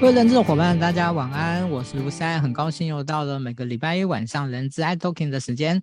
各位人资的伙伴，大家晚安，我是卢山，很高兴又到了每个礼拜一晚上人资爱 talking 的时间。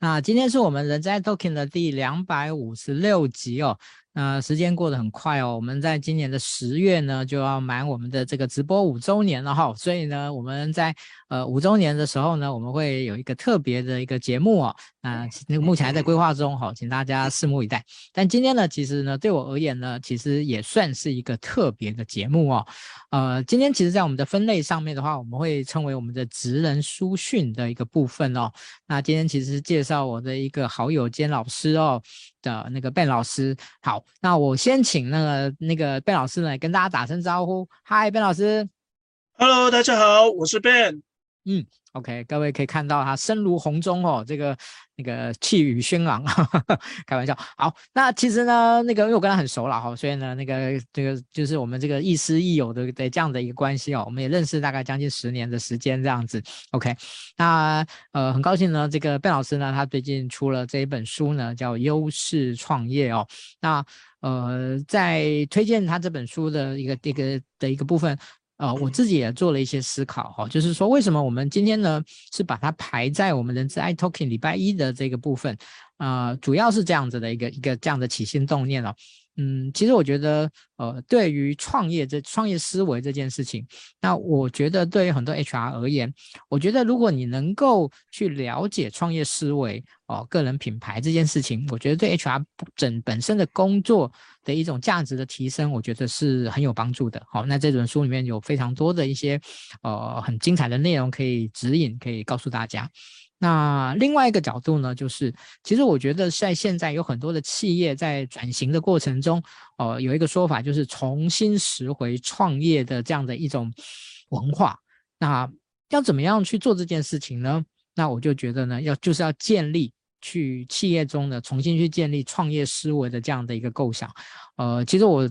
那今天是我们人资爱 talking 的第两百五十六集哦。那时间过得很快哦，我们在今年的十月呢就要满我们的这个直播五周年了哈，所以呢我们在呃五周年的时候呢，我们会有一个特别的一个节目哦，那那目前还在规划中哈，请大家拭目以待。但今天呢，其实呢对我而言呢，其实也算是一个特别的节目哦。呃，今天其实在我们的分类上面的话，我们会称为我们的职人书讯的一个部分哦。那今天其实介绍我的一个好友兼老师哦。的那个 Ben 老师，好，那我先请那个那个 Ben 老师来跟大家打声招呼。Hi，Ben 老师，Hello，大家好，我是 Ben。嗯，OK，各位可以看到他声如洪钟哦，这个那个气宇轩昂，呵 呵开玩笑。好，那其实呢，那个因为我跟他很熟了哈，所以呢，那个这个就是我们这个亦师亦友的的这样的一个关系哦，我们也认识大概将近十年的时间这样子。OK，那呃很高兴呢，这个贝老师呢，他最近出了这一本书呢，叫《优势创业》哦。那呃在推荐他这本书的一个一个的一个部分。呃，我自己也做了一些思考哈，就是说为什么我们今天呢是把它排在我们人之爱 talking 礼拜一的这个部分，呃，主要是这样子的一个一个这样的起心动念哦。嗯，其实我觉得，呃，对于创业这创业思维这件事情，那我觉得对于很多 HR 而言，我觉得如果你能够去了解创业思维哦、呃，个人品牌这件事情，我觉得对 HR 整本身的工作的一种价值的提升，我觉得是很有帮助的。好，那这本书里面有非常多的一些呃很精彩的内容可以指引，可以告诉大家。那另外一个角度呢，就是其实我觉得在现在有很多的企业在转型的过程中，呃，有一个说法就是重新拾回创业的这样的一种文化。那要怎么样去做这件事情呢？那我就觉得呢，要就是要建立去企业中呢，重新去建立创业思维的这样的一个构想。呃，其实我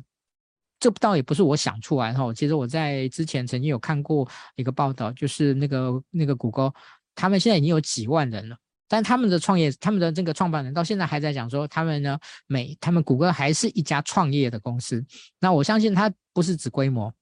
这倒也不是我想出来哈，其实我在之前曾经有看过一个报道，就是那个那个谷歌。他们现在已经有几万人了，但他们的创业，他们的这个创办人到现在还在讲说，他们呢，每他们谷歌还是一家创业的公司。那我相信他不是指规模，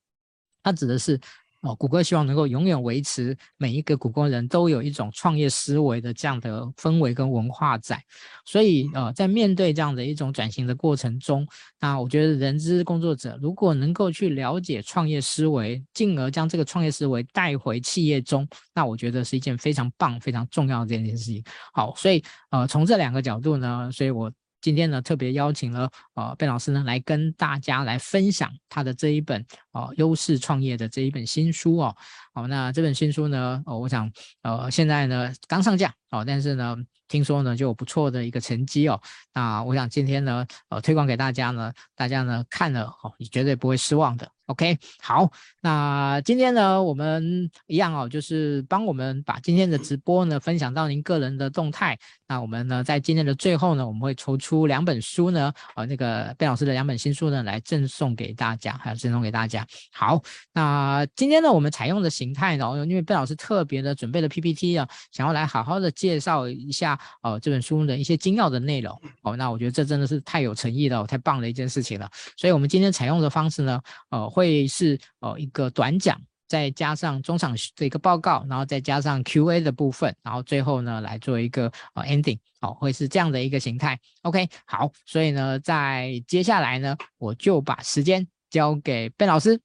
他指的是。哦，谷歌希望能够永远维持每一个谷歌人都有一种创业思维的这样的氛围跟文化在，所以呃，在面对这样的一种转型的过程中，那我觉得人资工作者如果能够去了解创业思维，进而将这个创业思维带回企业中，那我觉得是一件非常棒、非常重要的这件事情。好，所以呃，从这两个角度呢，所以我。今天呢，特别邀请了呃贝老师呢，来跟大家来分享他的这一本呃优势创业的这一本新书哦。好，那这本新书呢，哦，我想呃现在呢刚上架哦，但是呢听说呢就有不错的一个成绩哦。那我想今天呢呃推广给大家呢，大家呢看了哦，你绝对不会失望的。OK，好，那今天呢，我们一样哦，就是帮我们把今天的直播呢分享到您个人的动态。那我们呢，在今天的最后呢，我们会抽出两本书呢，呃，那个贝老师的两本新书呢，来赠送给大家，还有赠送给大家。好，那今天呢，我们采用的形态呢，因为贝老师特别的准备了 PPT 啊，想要来好好的介绍一下呃这本书的一些精要的内容。哦，那我觉得这真的是太有诚意了，太棒的一件事情了。所以，我们今天采用的方式呢，呃。会是呃一个短讲，再加上中场的一个报告，然后再加上 Q&A 的部分，然后最后呢来做一个呃 ending，好，会是这样的一个形态。OK，好，所以呢，在接下来呢，我就把时间交给 Ben 老师。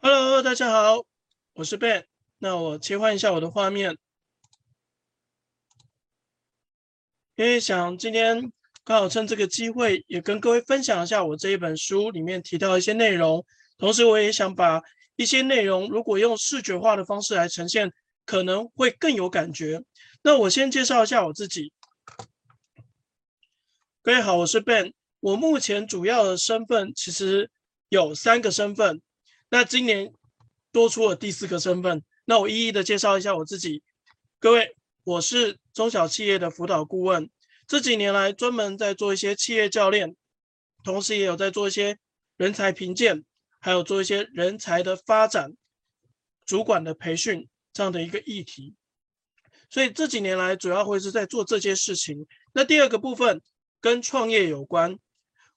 Hello，大家好，我是 Ben。那我切换一下我的画面，因为想今天。刚好趁这个机会，也跟各位分享一下我这一本书里面提到的一些内容。同时，我也想把一些内容，如果用视觉化的方式来呈现，可能会更有感觉。那我先介绍一下我自己。各位好，我是 Ben。我目前主要的身份其实有三个身份，那今年多出了第四个身份。那我一一的介绍一下我自己。各位，我是中小企业的辅导顾问。这几年来，专门在做一些企业教练，同时也有在做一些人才评鉴，还有做一些人才的发展、主管的培训这样的一个议题。所以这几年来，主要会是在做这些事情。那第二个部分跟创业有关，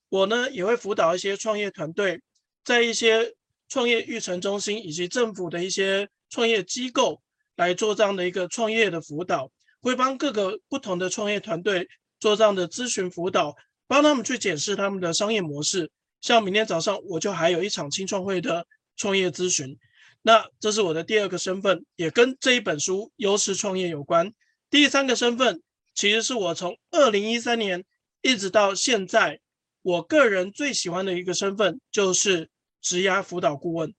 我呢也会辅导一些创业团队，在一些创业育成中心以及政府的一些创业机构来做这样的一个创业的辅导，会帮各个不同的创业团队做这样的咨询辅导，帮他们去检视他们的商业模式。像明天早上我就还有一场青创会的创业咨询，那这是我的第二个身份，也跟这一本书《优势创业》有关。第三个身份其实是我从二零一三年一直到现在，我个人最喜欢的一个身份就是职涯辅导顾问，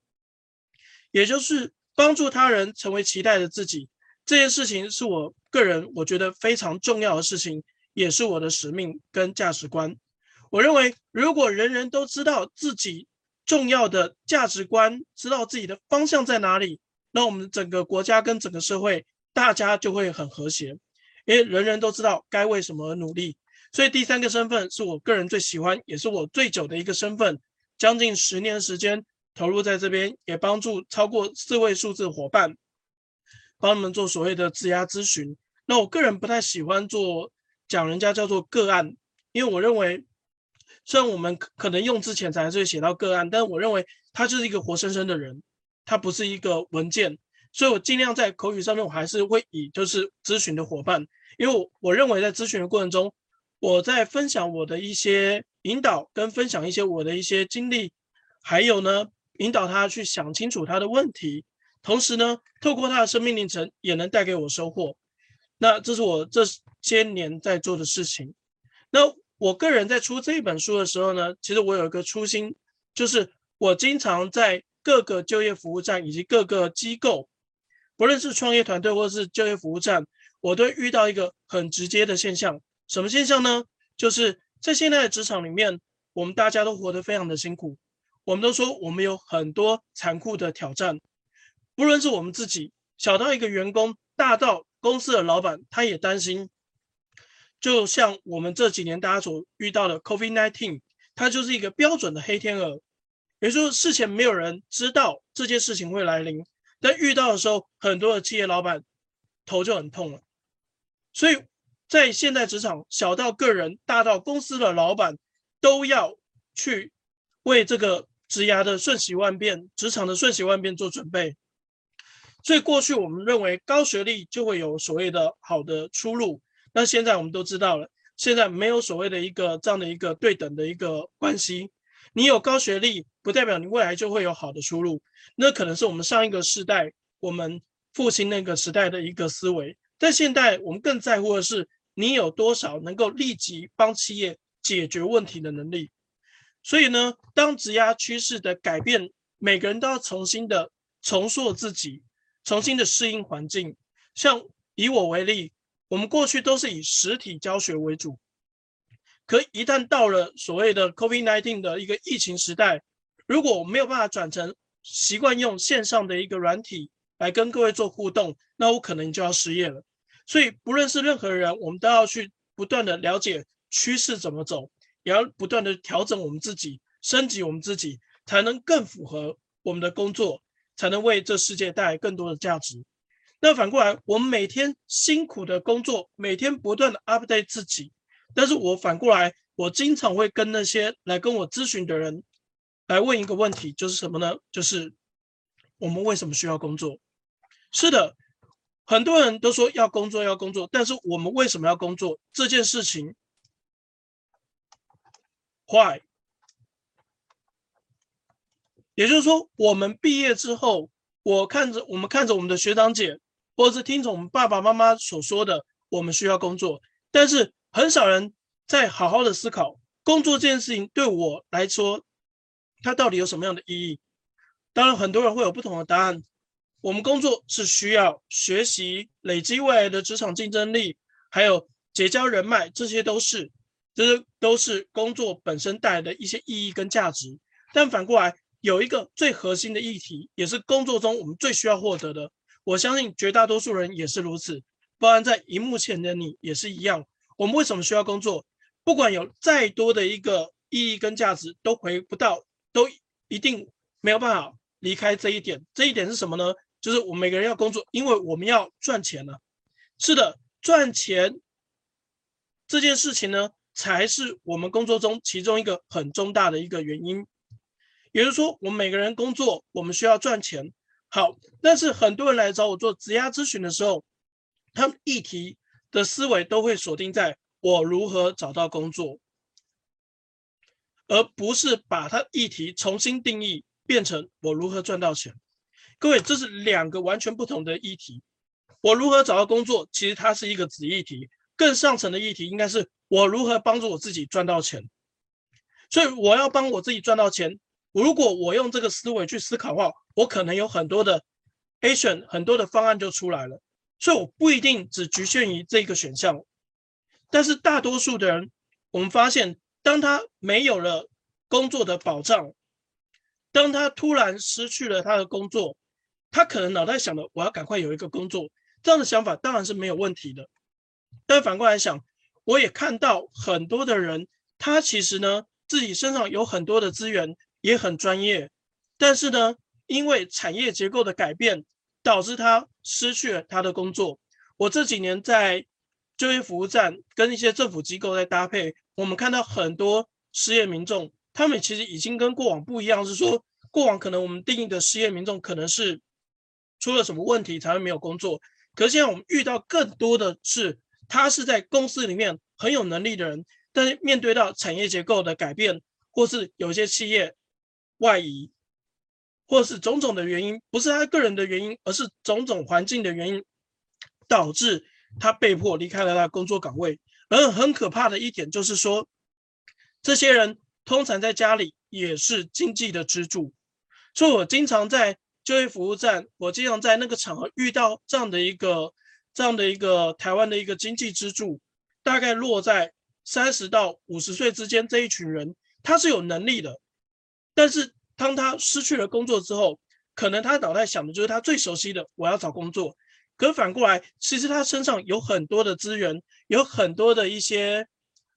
也就是帮助他人成为期待的自己。这件事情是我个人我觉得非常重要的事情，也是我的使命跟价值观。我认为，如果人人都知道自己重要的价值观，知道自己的方向在哪里，那我们整个国家跟整个社会，大家就会很和谐，因为人人都知道该为什么而努力。所以第三个身份是我个人最喜欢，也是我最久的一个身份，将近十年时间投入在这边，也帮助超过四位数字伙伴，帮他们做所谓的质押咨询。那我个人不太喜欢做讲人家叫做个案，因为我认为。虽然我们可能用之前才会写到个案，但我认为他就是一个活生生的人，他不是一个文件，所以我尽量在口语上面，我还是会以就是咨询的伙伴，因为我认为在咨询的过程中，我在分享我的一些引导跟分享一些我的一些经历，还有呢引导他去想清楚他的问题，同时呢透过他的生命历程也能带给我收获，那这是我这些年在做的事情，那。我个人在出这一本书的时候呢，其实我有一个初心，就是我经常在各个就业服务站以及各个机构，不论是创业团队或是就业服务站，我都遇到一个很直接的现象。什么现象呢？就是在现在的职场里面，我们大家都活得非常的辛苦。我们都说我们有很多残酷的挑战，不论是我们自己，小到一个员工，大到公司的老板，他也担心。就像我们这几年大家所遇到的 COVID-19，它就是一个标准的黑天鹅，也就是事前没有人知道这件事情会来临，但遇到的时候，很多的企业老板头就很痛了。所以在现在职场，小到个人，大到公司的老板，都要去为这个职涯的瞬息万变、职场的瞬息万变做准备。所以过去我们认为高学历就会有所谓的好的出路。那现在我们都知道了，现在没有所谓的一个这样的一个对等的一个关系。你有高学历，不代表你未来就会有好的出路。那可能是我们上一个时代，我们父亲那个时代的一个思维。但现在我们更在乎的是，你有多少能够立即帮企业解决问题的能力。所以呢，当职压趋势的改变，每个人都要重新的重塑自己，重新的适应环境。像以我为例。我们过去都是以实体教学为主，可一旦到了所谓的 COVID-19 的一个疫情时代，如果我没有办法转成习惯用线上的一个软体来跟各位做互动，那我可能就要失业了。所以，不论是任何人，我们都要去不断的了解趋势怎么走，也要不断的调整我们自己，升级我们自己，才能更符合我们的工作，才能为这世界带来更多的价值。那反过来，我们每天辛苦的工作，每天不断的 update 自己。但是我反过来，我经常会跟那些来跟我咨询的人来问一个问题，就是什么呢？就是我们为什么需要工作？是的，很多人都说要工作要工作，但是我们为什么要工作这件事情？Why？也就是说，我们毕业之后，我看着我们看着我们的学长姐。或者是听从爸爸妈妈所说的，我们需要工作，但是很少人在好好的思考工作这件事情对我来说，它到底有什么样的意义？当然，很多人会有不同的答案。我们工作是需要学习、累积未来的职场竞争力，还有结交人脉，这些都是，这些都是工作本身带来的一些意义跟价值。但反过来，有一个最核心的议题，也是工作中我们最需要获得的。我相信绝大多数人也是如此，包含在荧幕前的你也是一样。我们为什么需要工作？不管有再多的一个意义跟价值，都回不到，都一定没有办法离开这一点。这一点是什么呢？就是我们每个人要工作，因为我们要赚钱了。是的，赚钱这件事情呢，才是我们工作中其中一个很重大的一个原因。也就是说，我们每个人工作，我们需要赚钱。好，但是很多人来找我做职涯咨询的时候，他们议题的思维都会锁定在我如何找到工作，而不是把它议题重新定义，变成我如何赚到钱。各位，这是两个完全不同的议题。我如何找到工作，其实它是一个子议题，更上层的议题应该是我如何帮助我自己赚到钱。所以我要帮我自己赚到钱。如果我用这个思维去思考的话，我可能有很多的 action，很多的方案就出来了。所以我不一定只局限于这个选项。但是大多数的人，我们发现，当他没有了工作的保障，当他突然失去了他的工作，他可能脑袋想的，我要赶快有一个工作。这样的想法当然是没有问题的。但反过来想，我也看到很多的人，他其实呢，自己身上有很多的资源。也很专业，但是呢，因为产业结构的改变，导致他失去了他的工作。我这几年在就业服务站跟一些政府机构在搭配，我们看到很多失业民众，他们其实已经跟过往不一样，是说过往可能我们定义的失业民众可能是出了什么问题才会没有工作，可是现在我们遇到更多的是，他是在公司里面很有能力的人，但是面对到产业结构的改变，或是有些企业。外移，或是种种的原因，不是他个人的原因，而是种种环境的原因，导致他被迫离开了他的工作岗位。而很可怕的一点就是说，这些人通常在家里也是经济的支柱。所以我经常在就业服务站，我经常在那个场合遇到这样的一个、这样的一个台湾的一个经济支柱，大概落在三十到五十岁之间这一群人，他是有能力的。但是当他失去了工作之后，可能他脑袋想的就是他最熟悉的，我要找工作。可反过来，其实他身上有很多的资源，有很多的一些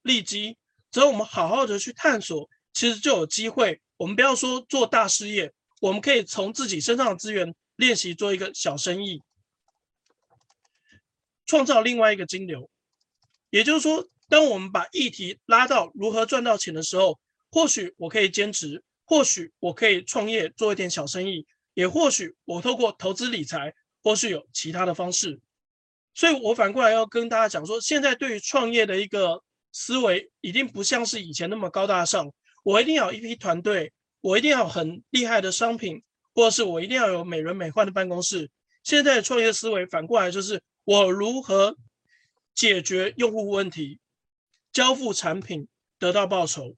利基，只要我们好好的去探索，其实就有机会。我们不要说做大事业，我们可以从自己身上的资源练习做一个小生意，创造另外一个金流。也就是说，当我们把议题拉到如何赚到钱的时候，或许我可以兼职。或许我可以创业做一点小生意，也或许我透过投资理财，或是有其他的方式。所以我反过来要跟大家讲说，现在对于创业的一个思维，已经不像是以前那么高大上。我一定要一批团队，我一定要很厉害的商品，或者是我一定要有美轮美奂的办公室。现在的创业思维反过来就是，我如何解决用户问题，交付产品，得到报酬。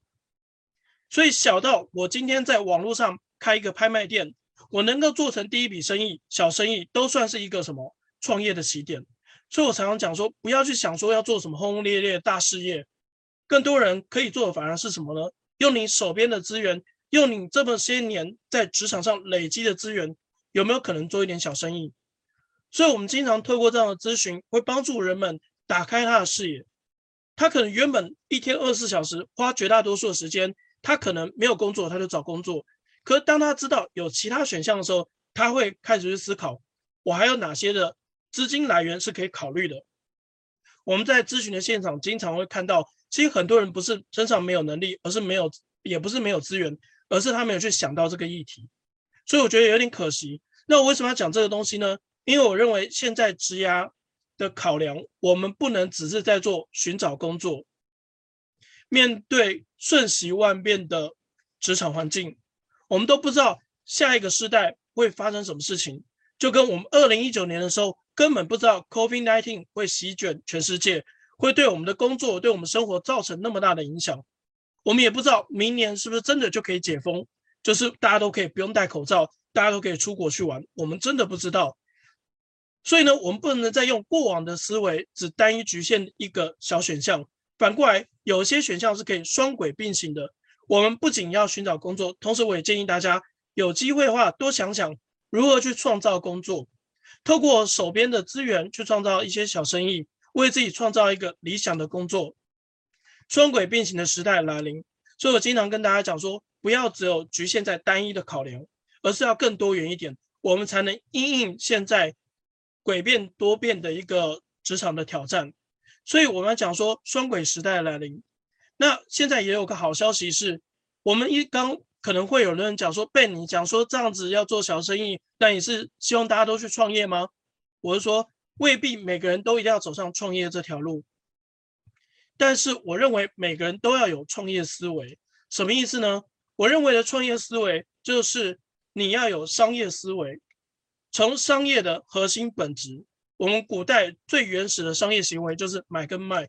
所以小到我今天在网络上开一个拍卖店，我能够做成第一笔生意，小生意都算是一个什么创业的起点。所以我常常讲说，不要去想说要做什么轰轰烈烈大事业，更多人可以做的反而是什么呢？用你手边的资源，用你这么些年在职场上累积的资源，有没有可能做一点小生意？所以我们经常透过这样的咨询，会帮助人们打开他的视野。他可能原本一天二十四小时花绝大多数的时间。他可能没有工作，他就找工作。可是当他知道有其他选项的时候，他会开始去思考，我还有哪些的资金来源是可以考虑的。我们在咨询的现场经常会看到，其实很多人不是身上没有能力，而是没有，也不是没有资源，而是他没有去想到这个议题。所以我觉得有点可惜。那我为什么要讲这个东西呢？因为我认为现在职涯的考量，我们不能只是在做寻找工作。面对瞬息万变的职场环境，我们都不知道下一个世代会发生什么事情。就跟我们二零一九年的时候，根本不知道 COVID-19 会席卷全世界，会对我们的工作、对我们生活造成那么大的影响。我们也不知道明年是不是真的就可以解封，就是大家都可以不用戴口罩，大家都可以出国去玩。我们真的不知道。所以呢，我们不能再用过往的思维，只单一局限一个小选项。反过来，有些选项是可以双轨并行的。我们不仅要寻找工作，同时我也建议大家有机会的话，多想想如何去创造工作，透过手边的资源去创造一些小生意，为自己创造一个理想的工作。双轨并行的时代来临，所以我经常跟大家讲说，不要只有局限在单一的考量，而是要更多元一点，我们才能因应现在诡变多变的一个职场的挑战。所以我们讲说双轨时代来临，那现在也有个好消息是，我们一刚可能会有人讲说，被你讲说这样子要做小生意，那你是希望大家都去创业吗？我是说，未必每个人都一定要走上创业这条路，但是我认为每个人都要有创业思维。什么意思呢？我认为的创业思维就是你要有商业思维，从商业的核心本质，我们古代最原始的商业行为就是买跟卖，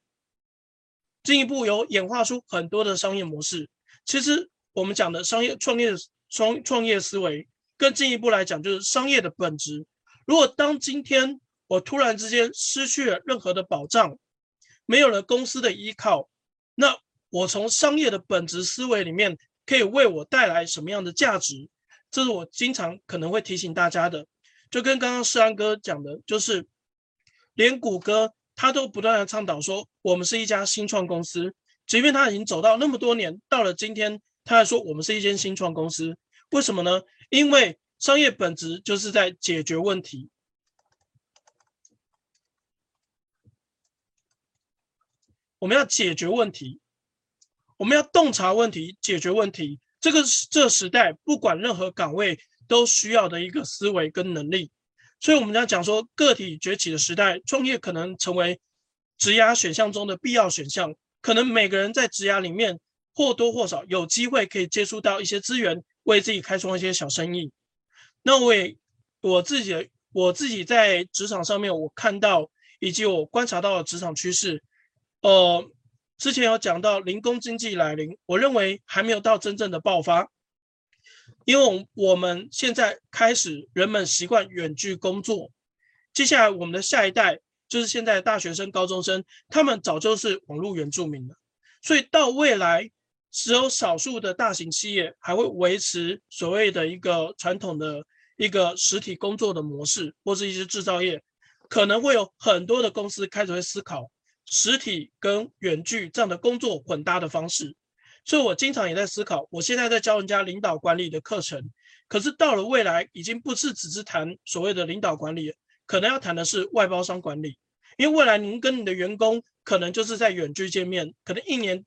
进一步有演化出很多的商业模式。其实。我们讲的商业创业创创业思维，更进一步来讲，就是商业的本质。如果当今天我突然之间失去了任何的保障，没有了公司的依靠，那我从商业的本质思维里面可以为我带来什么样的价值？这是我经常可能会提醒大家的。就跟刚刚世安哥讲的，就是连谷歌他都不断的倡导说，我们是一家新创公司，即便他已经走到那么多年，到了今天。他还说：“我们是一间新创公司，为什么呢？因为商业本质就是在解决问题。我们要解决问题，我们要洞察问题，解决问题。这个这时代，不管任何岗位都需要的一个思维跟能力。所以，我们要讲说，个体崛起的时代，创业可能成为职涯选项中的必要选项。可能每个人在职涯里面。”或多或少有机会可以接触到一些资源，为自己开创一些小生意。那我也我自己我自己在职场上面，我看到以及我观察到的职场趋势，呃，之前有讲到零工经济来临，我认为还没有到真正的爆发，因为我们现在开始人们习惯远距工作，接下来我们的下一代就是现在大学生、高中生，他们早就是网络原住民了，所以到未来。只有少数的大型企业还会维持所谓的一个传统的一个实体工作的模式，或是一些制造业，可能会有很多的公司开始会思考实体跟远距这样的工作混搭的方式。所以我经常也在思考，我现在在教人家领导管理的课程，可是到了未来，已经不是只是谈所谓的领导管理，可能要谈的是外包商管理，因为未来您跟你的员工可能就是在远距见面，可能一年。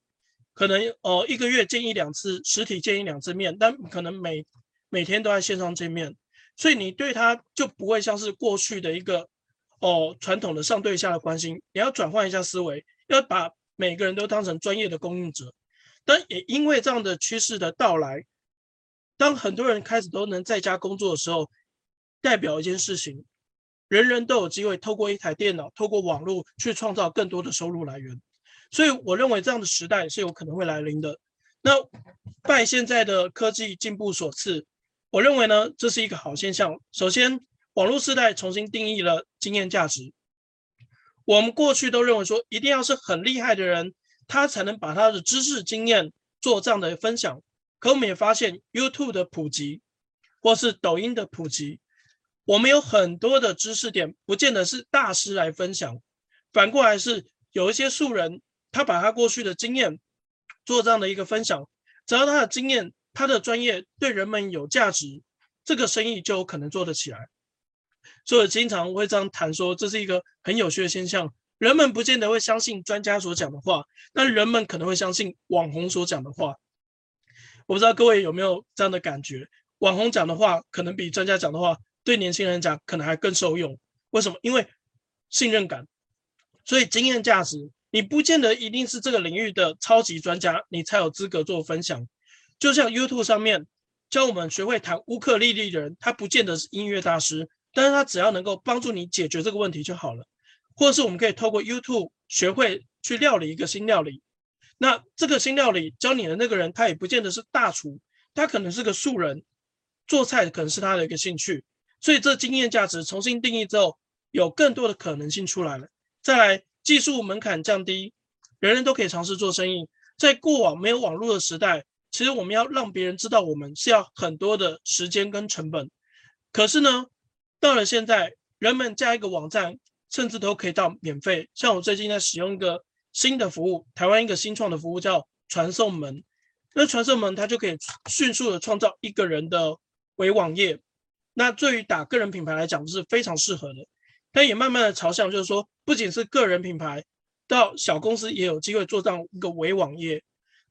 可能哦，一个月见一两次，实体见一两次面，但可能每每天都在线上见面，所以你对他就不会像是过去的一个哦传统的上对下的关心，你要转换一下思维，要把每个人都当成专业的供应者。但也因为这样的趋势的到来，当很多人开始都能在家工作的时候，代表一件事情，人人都有机会透过一台电脑，透过网络去创造更多的收入来源。所以我认为这样的时代是有可能会来临的。那拜现在的科技进步所赐，我认为呢，这是一个好现象。首先，网络时代重新定义了经验价值。我们过去都认为说，一定要是很厉害的人，他才能把他的知识经验做这样的分享。可我们也发现，YouTube 的普及，或是抖音的普及，我们有很多的知识点，不见得是大师来分享，反过来是有一些素人。他把他过去的经验做这样的一个分享，只要他的经验、他的专业对人们有价值，这个生意就有可能做得起来。所以经常会这样谈说，这是一个很有趣的现象。人们不见得会相信专家所讲的话，但人们可能会相信网红所讲的话。我不知道各位有没有这样的感觉？网红讲的话可能比专家讲的话对年轻人讲可能还更受用。为什么？因为信任感，所以经验价值。你不见得一定是这个领域的超级专家，你才有资格做分享。就像 YouTube 上面教我们学会弹乌克丽丽的人，他不见得是音乐大师，但是他只要能够帮助你解决这个问题就好了。或者是我们可以透过 YouTube 学会去料理一个新料理。那这个新料理教你的那个人，他也不见得是大厨，他可能是个素人，做菜可能是他的一个兴趣。所以这经验价值重新定义之后，有更多的可能性出来了。再来。技术门槛降低，人人都可以尝试做生意。在过往没有网络的时代，其实我们要让别人知道我们是要很多的时间跟成本。可是呢，到了现在，人们加一个网站，甚至都可以到免费。像我最近在使用一个新的服务，台湾一个新创的服务叫传送门。那传送门它就可以迅速的创造一个人的微网页。那对于打个人品牌来讲，是非常适合的。但也慢慢的朝向，就是说，不仅是个人品牌，到小公司也有机会做这样一个微网页。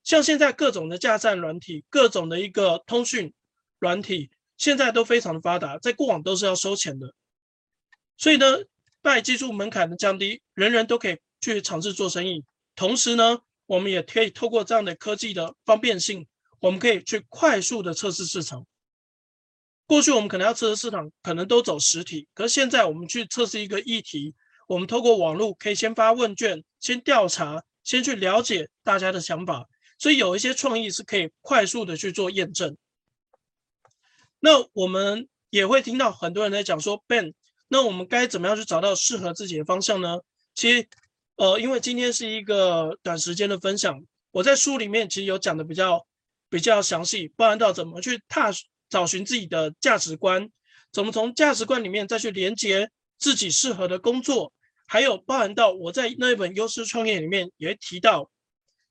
像现在各种的架站软体，各种的一个通讯软体，现在都非常的发达，在过往都是要收钱的。所以呢，拜技术门槛的降低，人人都可以去尝试做生意。同时呢，我们也可以透过这样的科技的方便性，我们可以去快速的测试市场。过去我们可能要测试市场，可能都走实体，可是现在我们去测试一个议题，我们透过网络可以先发问卷，先调查，先去了解大家的想法。所以有一些创意是可以快速的去做验证。那我们也会听到很多人在讲说，Ben，那我们该怎么样去找到适合自己的方向呢？其实，呃，因为今天是一个短时间的分享，我在书里面其实有讲的比较比较详细，包含到怎么去踏找寻自己的价值观，怎么从价值观里面再去连接自己适合的工作，还有包含到我在那一本优势创业里面也提到。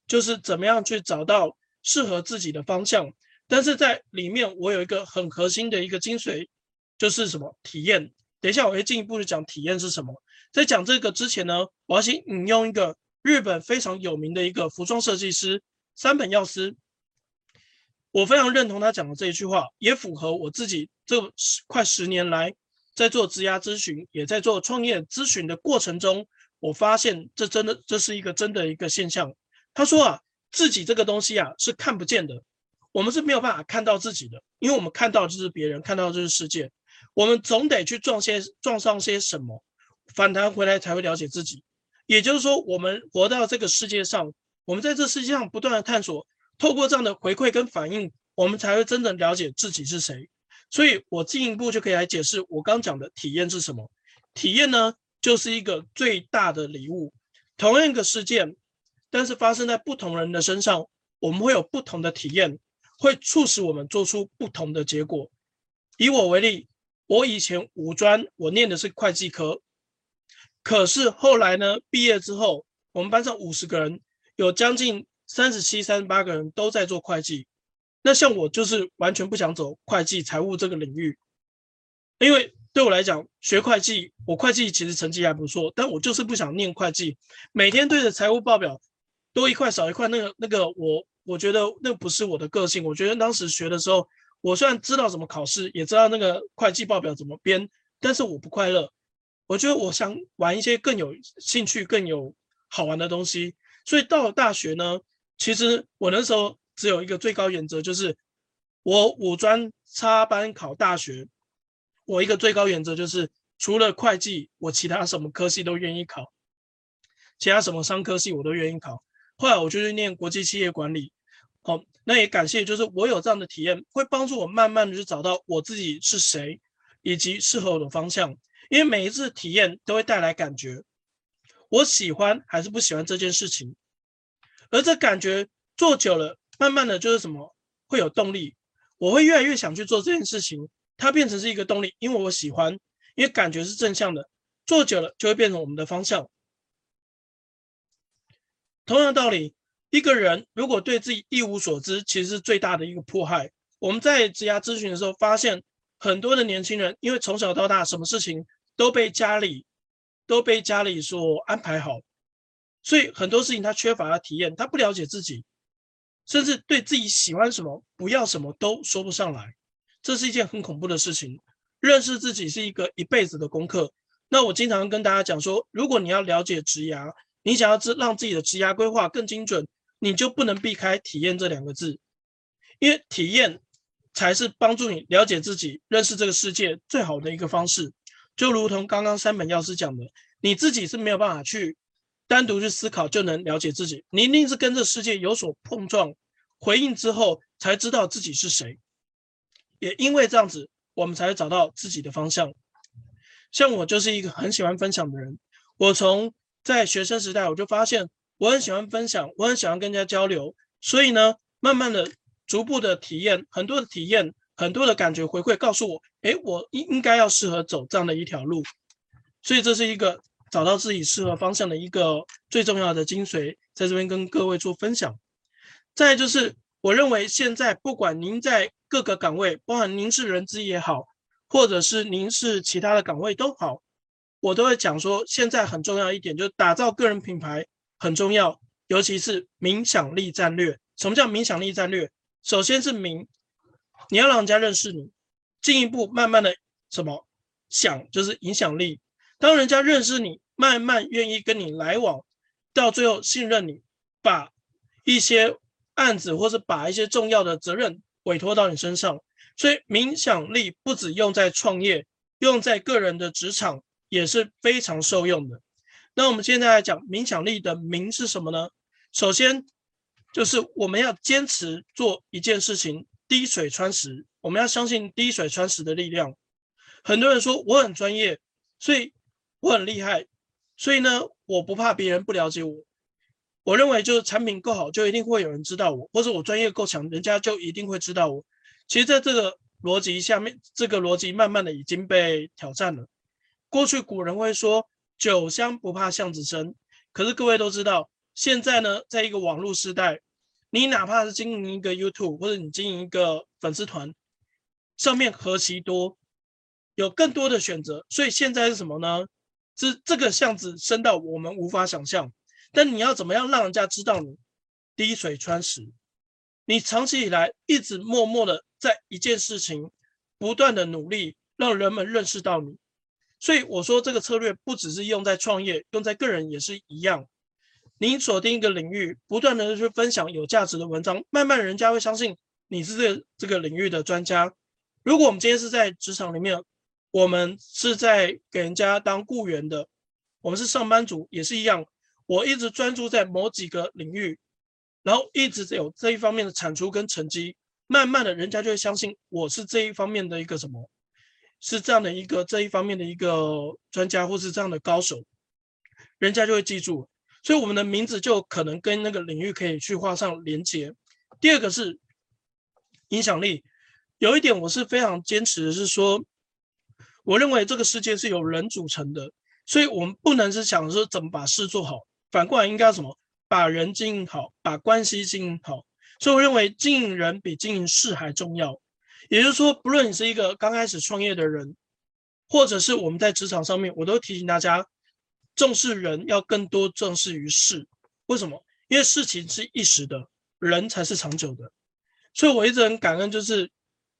就是怎么样去找到适合自己的方向，但是在里面我有一个很核心的一个精髓，就是什么体验。等一下我会进一步的讲体验是什么。在讲这个之前呢，我要先引用一个日本非常有名的一个服装设计师三本耀司，我非常认同他讲的这一句话，也符合我自己这十快十年来在做职涯咨询，也在做创业咨询的过程中，我发现这真的这是一个真的一个现象。他说啊，自己这个东西啊是看不见的，我们是没有办法看到自己的，因为我们看到就是别人，看到就是世界。我们总得去撞些撞上些什么，反弹回来才会了解自己。也就是说，我们活到这个世界上，我们在这世界上不断的探索，透过这样的回馈跟反应，我们才会真正了解自己是谁。所以我进一步就可以来解释我刚讲的体验是什么。体验呢，就是一个最大的礼物。同样一个事件。但是发生在不同人的身上，我们会有不同的体验，会促使我们做出不同的结果。以我为例，我以前五专我念的是会计科，可是后来呢，毕业之后，我们班上五十个人，有将近三十七、三十八个人都在做会计。那像我就是完全不想走会计、财务这个领域，因为对我来讲，学会计，我会计其实成绩还不错，但我就是不想念会计，每天对着财务报表。多一块少一块，那个那个我我觉得那不是我的个性。我觉得当时学的时候，我虽然知道怎么考试，也知道那个会计报表怎么编，但是我不快乐。我觉得我想玩一些更有兴趣、更有好玩的东西。所以到了大学呢，其实我那时候只有一个最高原则，就是我五专插班考大学，我一个最高原则就是除了会计，我其他什么科系都愿意考，其他什么商科系我都愿意考。后来我就去念国际企业管理，好，那也感谢，就是我有这样的体验，会帮助我慢慢的去找到我自己是谁，以及适合我的方向。因为每一次体验都会带来感觉，我喜欢还是不喜欢这件事情，而这感觉做久了，慢慢的就是什么会有动力，我会越来越想去做这件事情，它变成是一个动力，因为我喜欢，因为感觉是正向的，做久了就会变成我们的方向。同样道理，一个人如果对自己一无所知，其实是最大的一个迫害。我们在职涯咨询的时候发现，很多的年轻人因为从小到大什么事情都被家里都被家里所安排好，所以很多事情他缺乏了体验，他不了解自己，甚至对自己喜欢什么、不要什么都说不上来。这是一件很恐怖的事情。认识自己是一个一辈子的功课。那我经常跟大家讲说，如果你要了解职涯，你想要知让自己的职涯规划更精准，你就不能避开体验这两个字，因为体验才是帮助你了解自己、认识这个世界最好的一个方式。就如同刚刚山本耀司讲的，你自己是没有办法去单独去思考就能了解自己，你一定是跟这世界有所碰撞、回应之后，才知道自己是谁。也因为这样子，我们才会找到自己的方向。像我就是一个很喜欢分享的人，我从在学生时代，我就发现我很喜欢分享，我很喜欢跟人家交流，所以呢，慢慢的、逐步的体验，很多的体验，很多的感觉回馈，告诉我，诶，我应应该要适合走这样的一条路，所以这是一个找到自己适合方向的一个最重要的精髓，在这边跟各位做分享。再就是，我认为现在不管您在各个岗位，包含您是人资也好，或者是您是其他的岗位都好。我都会讲说，现在很重要一点就是打造个人品牌很重要，尤其是影响力战略什么叫影响力战略？首先是名，你要让人家认识你，进一步慢慢的什么想就是影响力。当人家认识你，慢慢愿意跟你来往，到最后信任你，把一些案子或是把一些重要的责任委托到你身上。所以影响力不只用在创业，用在个人的职场也是非常受用的。那我们现在来讲影响力的名是什么呢？首先就是我们要坚持做一件事情，滴水穿石。我们要相信滴水穿石的力量。很多人说我很专业，所以我很厉害，所以呢，我不怕别人不了解我。我认为就是产品够好，就一定会有人知道我，或者我专业够强，人家就一定会知道我。其实，在这个逻辑下面，这个逻辑慢慢的已经被挑战了。过去古人会说“酒香不怕巷子深”，可是各位都知道，现在呢，在一个网络时代，你哪怕是经营一个 YouTube 或者你经营一个粉丝团，上面何其多，有更多的选择。所以现在是什么呢？是这个巷子深到我们无法想象。但你要怎么样让人家知道你滴水穿石？你长期以来一直默默的在一件事情不断的努力，让人们认识到你。所以我说这个策略不只是用在创业，用在个人也是一样。你锁定一个领域，不断的去分享有价值的文章，慢慢人家会相信你是这这个领域的专家。如果我们今天是在职场里面，我们是在给人家当雇员的，我们是上班族也是一样。我一直专注在某几个领域。然后一直有这一方面的产出跟成绩，慢慢的人家就会相信我是这一方面的一个什么，是这样的一个这一方面的一个专家或是这样的高手，人家就会记住，所以我们的名字就可能跟那个领域可以去画上连接。第二个是影响力，有一点我是非常坚持的是说，我认为这个世界是由人组成的，所以我们不能是想说怎么把事做好，反过来应该要什么？把人经营好，把关系经营好，所以我认为经营人比经营事还重要。也就是说，不论你是一个刚开始创业的人，或者是我们在职场上面，我都提醒大家，重视人要更多重视于事。为什么？因为事情是一时的，人才是长久的。所以我一直很感恩，就是，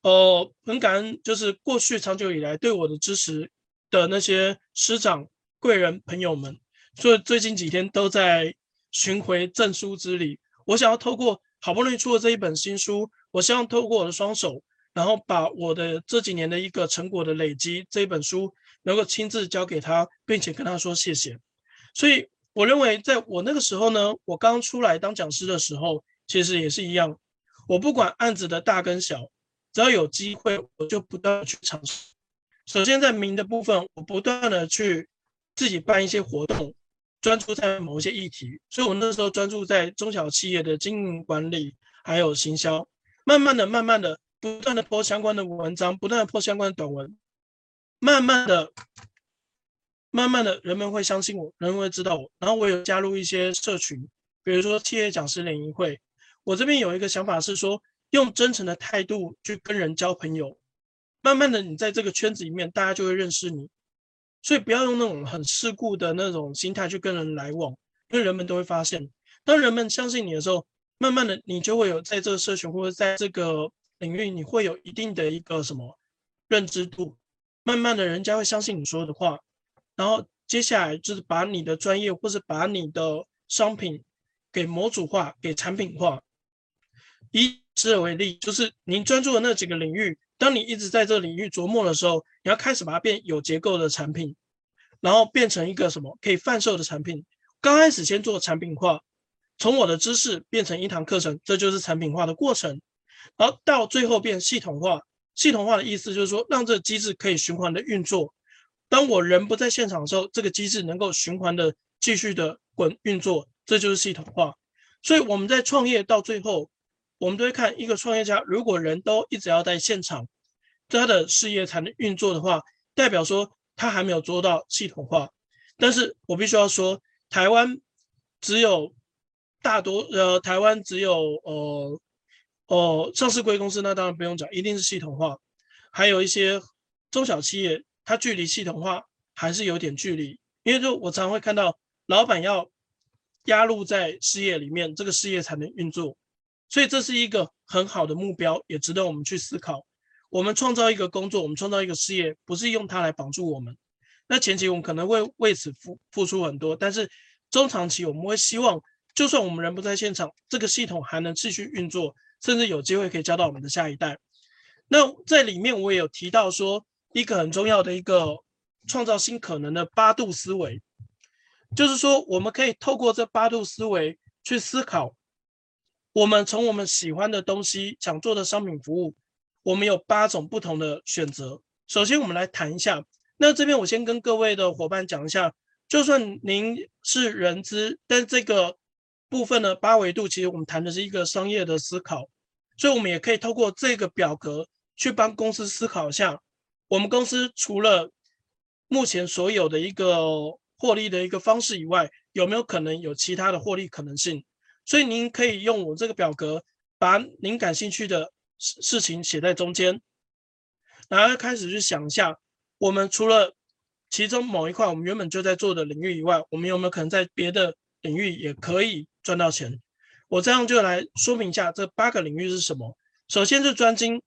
呃，很感恩，就是过去长久以来对我的支持的那些师长、贵人、朋友们。所以最近几天都在。寻回证书之旅，我想要透过好不容易出了这一本新书，我希望透过我的双手，然后把我的这几年的一个成果的累积，这本书能够亲自交给他，并且跟他说谢谢。所以我认为，在我那个时候呢，我刚出来当讲师的时候，其实也是一样，我不管案子的大跟小，只要有机会，我就不断去尝试。首先在名的部分，我不断的去自己办一些活动。专注在某一些议题，所以我那时候专注在中小企业的经营管理，还有行销。慢慢的、慢慢的，不断的播相关的文章，不断的播相关的短文。慢慢的、慢慢的，人们会相信我，人们会知道我。然后我有加入一些社群，比如说企业讲师联谊会。我这边有一个想法是说，用真诚的态度去跟人交朋友。慢慢的，你在这个圈子里面，大家就会认识你。所以不要用那种很世故的那种心态去跟人来往，因为人们都会发现，当人们相信你的时候，慢慢的你就会有在这个社群或者在这个领域，你会有一定的一个什么认知度，慢慢的人家会相信你说的话，然后接下来就是把你的专业或是把你的商品给模组化、给产品化。以此为例，就是您专注的那几个领域。当你一直在这个领域琢磨的时候，你要开始把它变有结构的产品，然后变成一个什么可以贩售的产品。刚开始先做产品化，从我的知识变成一堂课程，这就是产品化的过程。然后到最后变系统化，系统化的意思就是说，让这个机制可以循环的运作。当我人不在现场的时候，这个机制能够循环的继续的滚运作，这就是系统化。所以我们在创业到最后。我们都会看一个创业家，如果人都一直要在现场，他的事业才能运作的话，代表说他还没有做到系统化。但是我必须要说，台湾只有大多呃，台湾只有呃哦上市柜公司，那当然不用讲，一定是系统化。还有一些中小企业，它距离系统化还是有点距离，因为就我常会看到老板要压入在事业里面，这个事业才能运作。所以这是一个很好的目标，也值得我们去思考。我们创造一个工作，我们创造一个事业，不是用它来绑住我们。那前期我们可能会为此付付出很多，但是中长期我们会希望，就算我们人不在现场，这个系统还能继续运作，甚至有机会可以教到我们的下一代。那在里面我也有提到说，一个很重要的一个创造新可能的八度思维，就是说我们可以透过这八度思维去思考，我们从我们喜欢的东西、想做的商品服务。我们有八种不同的选择。首先，我们来谈一下。那这边我先跟各位的伙伴讲一下，就算您是人资，但这个部分呢，八维度其实我们谈的是一个商业的思考，所以我们也可以透过这个表格去帮公司思考一下，我们公司除了目前所有的一个获利的一个方式以外，有没有可能有其他的获利可能性？所以您可以用我这个表格，把您感兴趣的。事事情写在中间，然后开始去想一下，我们除了其中某一块我们原本就在做的领域以外，我们有没有可能在别的领域也可以赚到钱？我这样就来说明一下这八个领域是什么。首先是专精，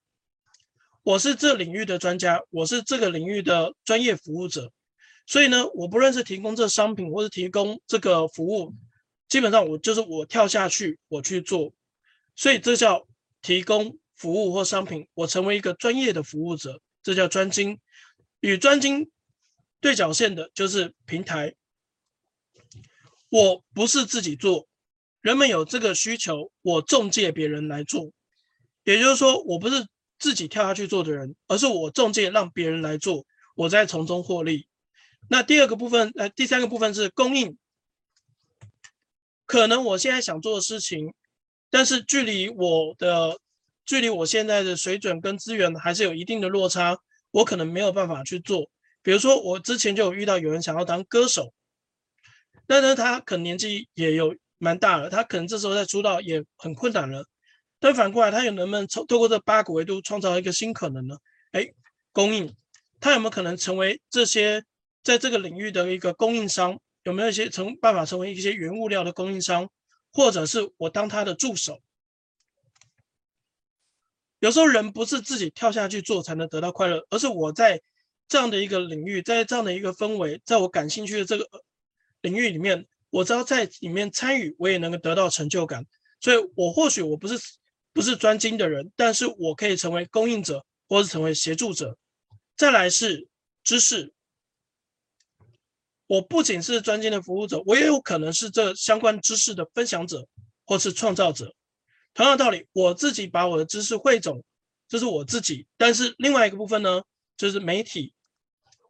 我是这领域的专家，我是这个领域的专业服务者，所以呢，我不论是提供这商品或是提供这个服务，基本上我就是我跳下去我去做，所以这叫提供。服务或商品，我成为一个专业的服务者，这叫专精。与专精对角线的就是平台。我不是自己做，人们有这个需求，我中介别人来做。也就是说，我不是自己跳下去做的人，而是我中介让别人来做，我在从中获利。那第二个部分，呃，第三个部分是供应。可能我现在想做的事情，但是距离我的。距离我现在的水准跟资源还是有一定的落差，我可能没有办法去做。比如说，我之前就有遇到有人想要当歌手，但是他可能年纪也有蛮大了，他可能这时候在出道也很困难了。但反过来，他又能不能透透过这八个维度创造一个新可能呢？哎，供应，他有没有可能成为这些在这个领域的一个供应商？有没有一些成办法成为一些原物料的供应商，或者是我当他的助手？有时候人不是自己跳下去做才能得到快乐，而是我在这样的一个领域，在这样的一个氛围，在我感兴趣的这个领域里面，我只要在里面参与，我也能够得到成就感。所以，我或许我不是不是专精的人，但是我可以成为供应者，或是成为协助者。再来是知识，我不仅是专精的服务者，我也有可能是这相关知识的分享者，或是创造者。同样道理，我自己把我的知识汇总，这是我自己。但是另外一个部分呢，就是媒体，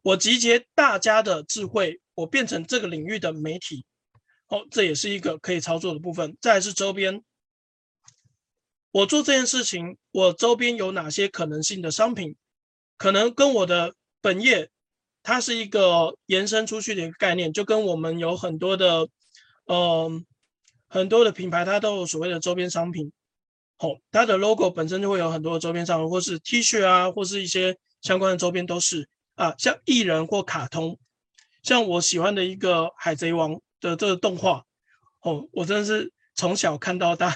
我集结大家的智慧，我变成这个领域的媒体。哦，这也是一个可以操作的部分。再来是周边，我做这件事情，我周边有哪些可能性的商品，可能跟我的本业，它是一个延伸出去的一个概念，就跟我们有很多的，嗯、呃。很多的品牌它都有所谓的周边商品，好，它的 logo 本身就会有很多的周边商品，或是 T 恤啊，或是一些相关的周边都是啊，像艺人或卡通，像我喜欢的一个海贼王的这个动画，哦，我真的是从小看到大，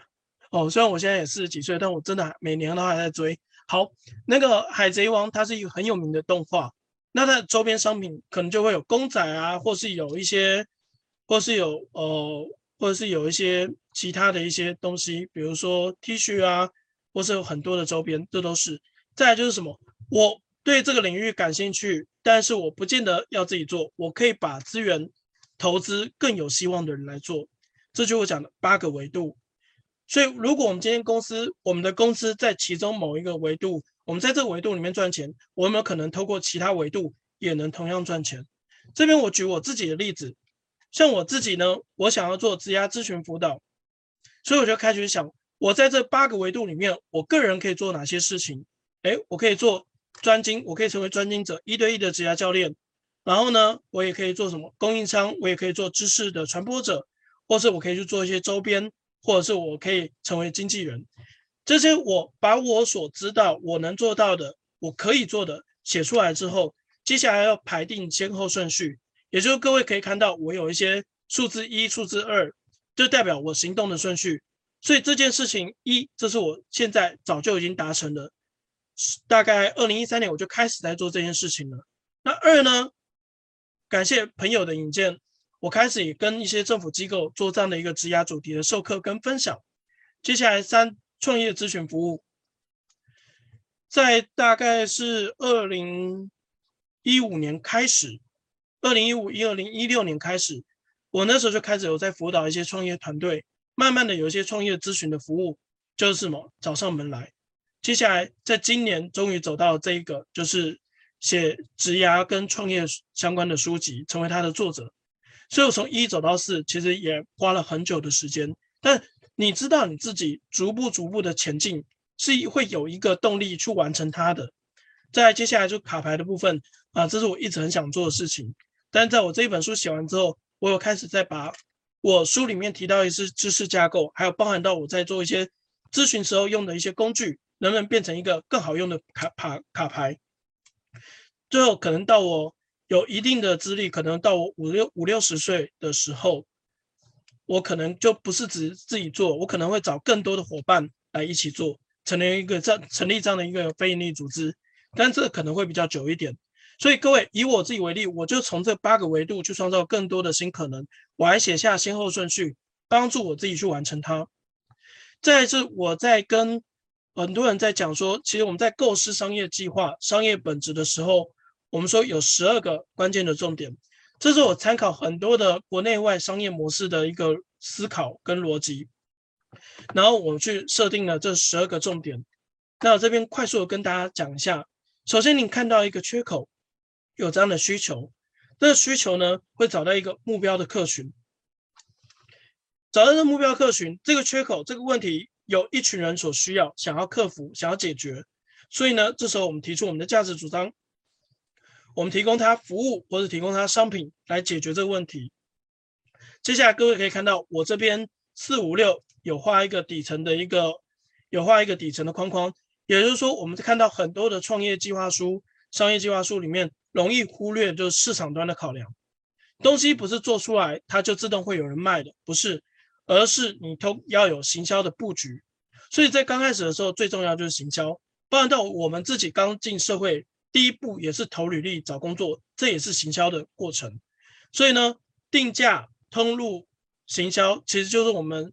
哦，虽然我现在也四十几岁，但我真的每年都还在追。好，那个海贼王它是一个很有名的动画，那它的周边商品可能就会有公仔啊，或是有一些，或是有呃。或者是有一些其他的一些东西，比如说 T 恤啊，或是有很多的周边，这都是。再来就是什么？我对这个领域感兴趣，但是我不见得要自己做，我可以把资源投资更有希望的人来做。这就是我讲的八个维度。所以，如果我们今天公司，我们的公司在其中某一个维度，我们在这个维度里面赚钱，我有没有可能透过其他维度也能同样赚钱？这边我举我自己的例子。像我自己呢，我想要做职涯咨询辅导，所以我就开始想，我在这八个维度里面，我个人可以做哪些事情？哎，我可以做专精，我可以成为专精者，一对一的职涯教练。然后呢，我也可以做什么供应商，我也可以做知识的传播者，或是我可以去做一些周边，或者是我可以成为经纪人。这些我把我所知道我能做到的，我可以做的写出来之后，接下来要排定先后顺序。也就是各位可以看到，我有一些数字一、数字二，就代表我行动的顺序。所以这件事情一，这是我现在早就已经达成了，大概二零一三年我就开始在做这件事情了。那二呢，感谢朋友的引荐，我开始也跟一些政府机构做这样的一个职涯主题的授课跟分享。接下来三，创业咨询服务，在大概是二零一五年开始，二零一五一二零一六年开始，我那时候就开始有在辅导一些创业团队。慢慢的有一些创业咨询的服务，就是什么找上门来。接下来在今年终于走到这一个，就是写职涯跟创业相关的书籍，成为他的作者。所以我从一走到四，其实也花了很久的时间。但你知道你自己逐步逐步的前进，是会有一个动力去完成它的。在接下来就卡牌的部分啊，这是我一直很想做的事情。但在我这一本书写完之后，我有开始在把。我书里面提到一些知识架构，还有包含到我在做一些咨询时候用的一些工具，能不能变成一个更好用的卡卡卡牌？最后可能到我有一定的资历，可能到我五六五六十岁的时候，我可能就不是只自己做，我可能会找更多的伙伴来一起做，成立一个这样成立这样的一个非营利组织，但这可能会比较久一点。所以各位，以我自己为例，我就从这八个维度去创造更多的新可能。我还写下先后顺序，帮助我自己去完成它。再来是我在跟很多人在讲说，其实我们在构思商业计划、商业本质的时候，我们说有十二个关键的重点。这是我参考很多的国内外商业模式的一个思考跟逻辑，然后我去设定了这十二个重点。那我这边快速的跟大家讲一下。首先，你看到一个缺口。有这样的需求，这个需求呢，会找到一个目标的客群，找到这目标客群，这个缺口，这个问题，有一群人所需要，想要克服，想要解决，所以呢，这时候我们提出我们的价值主张，我们提供他服务或者提供他商品来解决这个问题。接下来各位可以看到，我这边四五六有画一个底层的一个，有画一个底层的框框，也就是说，我们看到很多的创业计划书、商业计划书里面。容易忽略就是市场端的考量，东西不是做出来它就自动会有人卖的，不是，而是你都要有行销的布局。所以在刚开始的时候，最重要就是行销。不然到我们自己刚进社会，第一步也是投履历找工作，这也是行销的过程。所以呢，定价、通路、行销，其实就是我们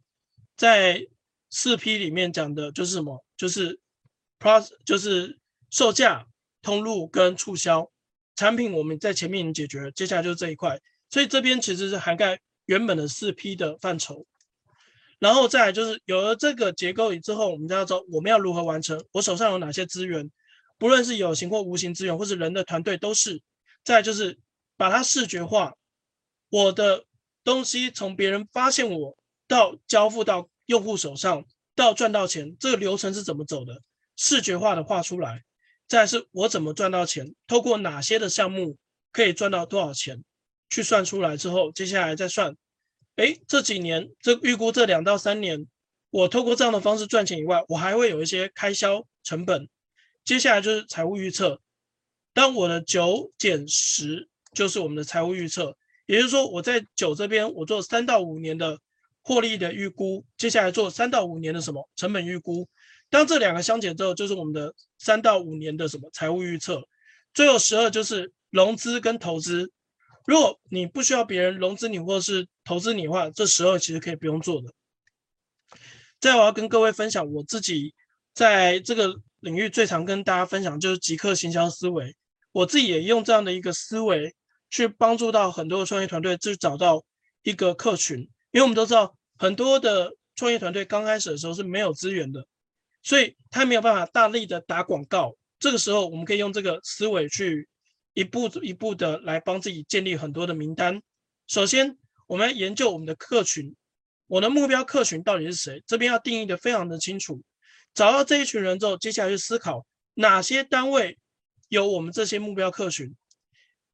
在四 P 里面讲的，就是什么？就是 Plus，就是售价、通路跟促销。产品我们在前面已经解决了，接下来就是这一块，所以这边其实是涵盖原本的四 P 的范畴，然后再来就是有了这个结构之后，我们就要知道我们要如何完成，我手上有哪些资源，不论是有形或无形资源，或是人的团队都是。再就是把它视觉化，我的东西从别人发现我到交付到用户手上到赚到钱，这个流程是怎么走的，视觉化的画出来。再是我怎么赚到钱，透过哪些的项目可以赚到多少钱，去算出来之后，接下来再算，诶，这几年这预估这两到三年，我透过这样的方式赚钱以外，我还会有一些开销成本。接下来就是财务预测，当我的九减十就是我们的财务预测，也就是说我在九这边我做三到五年的获利的预估，接下来做三到五年的什么成本预估。当这两个相减之后，就是我们的三到五年的什么财务预测。最后十二就是融资跟投资。如果你不需要别人融资你或是投资你的话，这时候其实可以不用做的。再我要跟各位分享我自己在这个领域最常跟大家分享就是即刻行销思维。我自己也用这样的一个思维去帮助到很多的创业团队去找到一个客群，因为我们都知道很多的创业团队刚开始的时候是没有资源的。所以他没有办法大力的打广告，这个时候我们可以用这个思维去一步一步的来帮自己建立很多的名单。首先，我们要研究我们的客群，我的目标客群到底是谁？这边要定义的非常的清楚。找到这一群人之后，接下来去思考哪些单位有我们这些目标客群。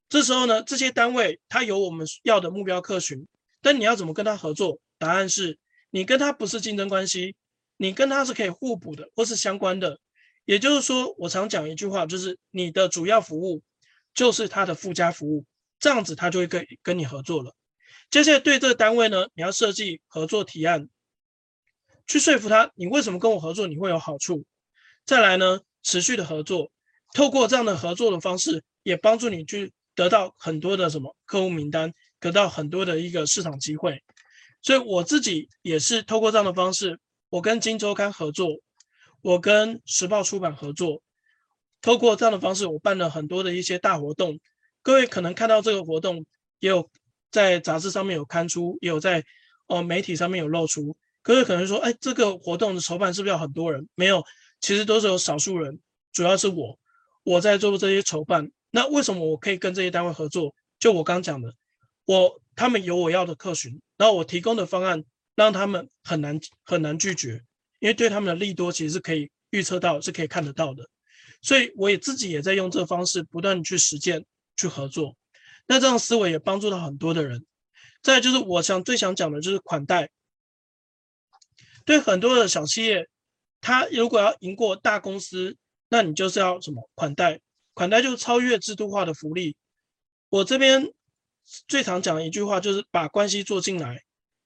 这时候呢，这些单位它有我们要的目标客群，但你要怎么跟他合作？答案是你跟他不是竞争关系。你跟他是可以互补的，或是相关的，也就是说，我常讲一句话，就是你的主要服务就是他的附加服务，这样子他就会跟跟你合作了。接下来对这个单位呢，你要设计合作提案，去说服他，你为什么跟我合作，你会有好处。再来呢，持续的合作，透过这样的合作的方式，也帮助你去得到很多的什么客户名单，得到很多的一个市场机会。所以我自己也是透过这样的方式，我跟金周刊合作，我跟时报出版合作，透过这样的方式，我办了很多的一些大活动。各位可能看到这个活动，也有在杂志上面有刊出，也有在哦媒体上面有露出。各位可能说，哎，这个活动的筹办是不是要很多人？没有，其实都是有少数人，主要是我，我在做这些筹办。那为什么我可以跟这些单位合作？就我刚讲的，我他们有我要的客群，然后我提供的方案让他们很难很难拒绝，因为对他们的利多其实是可以预测到，是可以看得到的。所以我也自己也在用这个方式不断去实践去合作。那这样思维也帮助到很多的人。再就是我想最想讲的就是款待。对很多的小企业，他如果要赢过大公司，那你就是要什么款待？款待就是超越制度化的福利。我这边最常讲的一句话就是把关系做进来。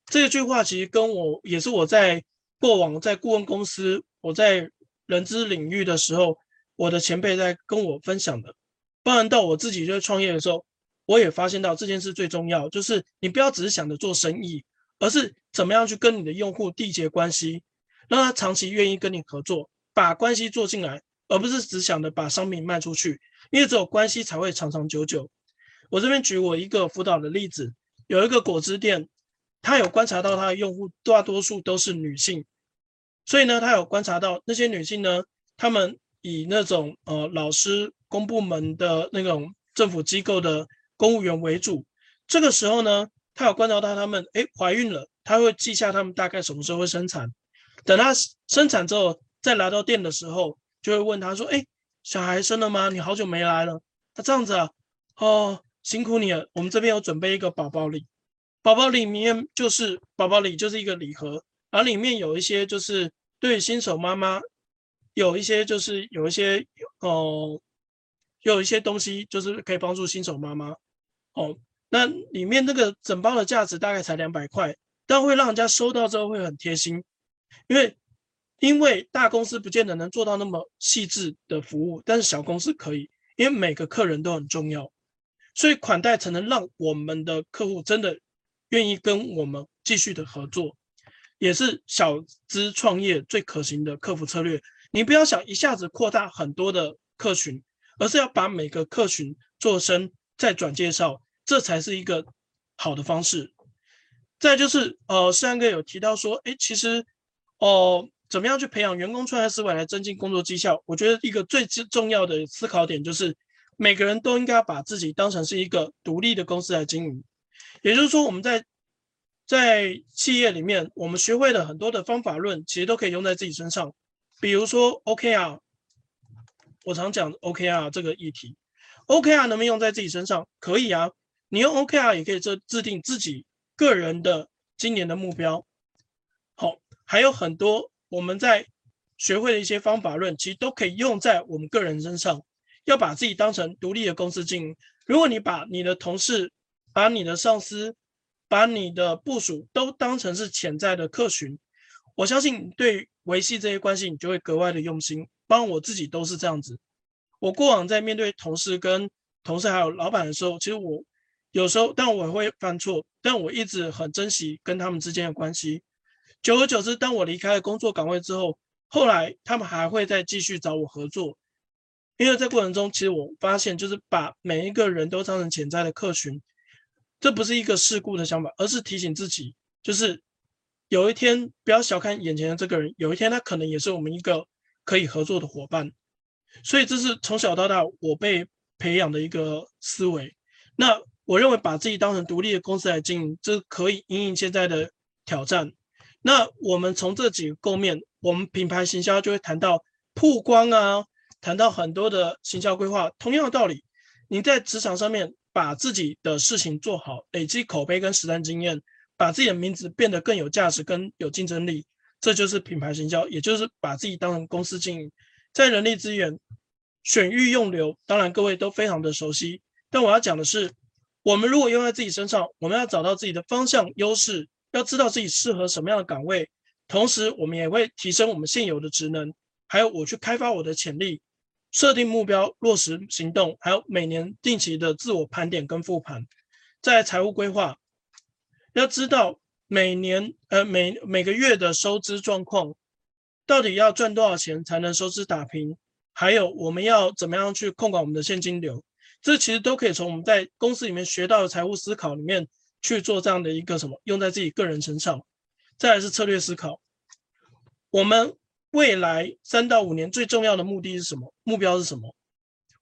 这句话其实跟我也是我在过往在顾问公司，我在人资领域的时候，我的前辈在跟我分享的。包含到我自己就创业的时候，我也发现到这件事最重要，就是你不要只是想着做生意。而是怎么样去跟你的用户缔结关系，让他长期愿意跟你合作，把关系做进来，而不是只想着把商品卖出去，因为只有关系才会长长久久。我这边举我一个辅导的例子，有一个果汁店，他有观察到他的用户大多数都是女性，所以呢，他有观察到那些女性呢，他们以那种呃老师、公部门的那种政府机构的公务员为主，这个时候呢。他有观察到他们，哎，怀孕了，他会记下他们大概什么时候会生产。等他生产之后，再来到店的时候，就会问他说：“哎，小孩生了吗？你好久没来了。”他这样子啊，哦，辛苦你了。我们这边有准备一个宝宝礼，宝宝里面就是宝宝礼就是一个礼盒，然后里面有一些就是对新手妈妈有一些就是有一些哦，有一些东西就是可以帮助新手妈妈哦。那里面那个整包的价值大概才两百块，但会让人家收到之后会很贴心，因为因为大公司不见得能做到那么细致的服务，但是小公司可以，因为每个客人都很重要，所以款待才能让我们的客户真的愿意跟我们继续的合作，也是小资创业最可行的客服策略。你不要想一下子扩大很多的客群，而是要把每个客群做深再转介绍。这才是一个好的方式。再就是，呃，世安哥有提到说，哎，其实，哦、怎么样去培养员工创业思维来增进工作绩效？我觉得一个最最重要的思考点就是，每个人都应该把自己当成是一个独立的公司来经营。也就是说，我们在在企业里面，我们学会了很多的方法论，其实都可以用在自己身上。比如说 OKR，我常讲 OKR 这个议题，OKR 能不能用在自己身上？可以啊。你用 OKR 也可以制制定自己个人的今年的目标。好，还有很多我们在学会的一些方法论，其实都可以用在我们个人身上。要把自己当成独立的公司经营。如果你把你的同事、把你的上司、把你的部署都当成是潜在的客群，我相信对维系这些关系，你就会格外的用心。包括我自己都是这样子。我过往在面对同事、跟同事还有老板的时候，其实我。有时候，但我会犯错，但我一直很珍惜跟他们之间的关系。久而久之，当我离开了工作岗位之后，后来他们还会再继续找我合作。因为在过程中，其实我发现，就是把每一个人都当成潜在的客群，这不是一个世故的想法，而是提醒自己，就是有一天不要小看眼前的这个人，有一天他可能也是我们一个可以合作的伙伴。所以这是从小到大我被培养的一个思维。那。我认为把自己当成独立的公司来经营，这可以因应现在的挑战。那我们从这几个构面，我们品牌行销就会谈到曝光啊，谈到很多的行销规划。同样的道理，你在职场上面把自己的事情做好，累积口碑跟实战经验，把自己的名字变得更有价值、更有竞争力，这就是品牌行销，也就是把自己当成公司经营。在人力资源选育用留，当然各位都非常的熟悉，但我要讲的是。我们如果用在自己身上，我们要找到自己的方向优势，要知道自己适合什么样的岗位，同时我们也会提升我们现有的职能，还有我去开发我的潜力，设定目标，落实行动，还有每年定期的自我盘点跟复盘。在财务规划，要知道每年呃每每个月的收支状况，到底要赚多少钱才能收支打平？还有我们要怎么样去控管我们的现金流？这其实都可以从我们在公司里面学到的财务思考里面去做这样的一个什么，用在自己个人身上。再来是策略思考，我们未来三到五年最重要的目的是什么？目标是什么？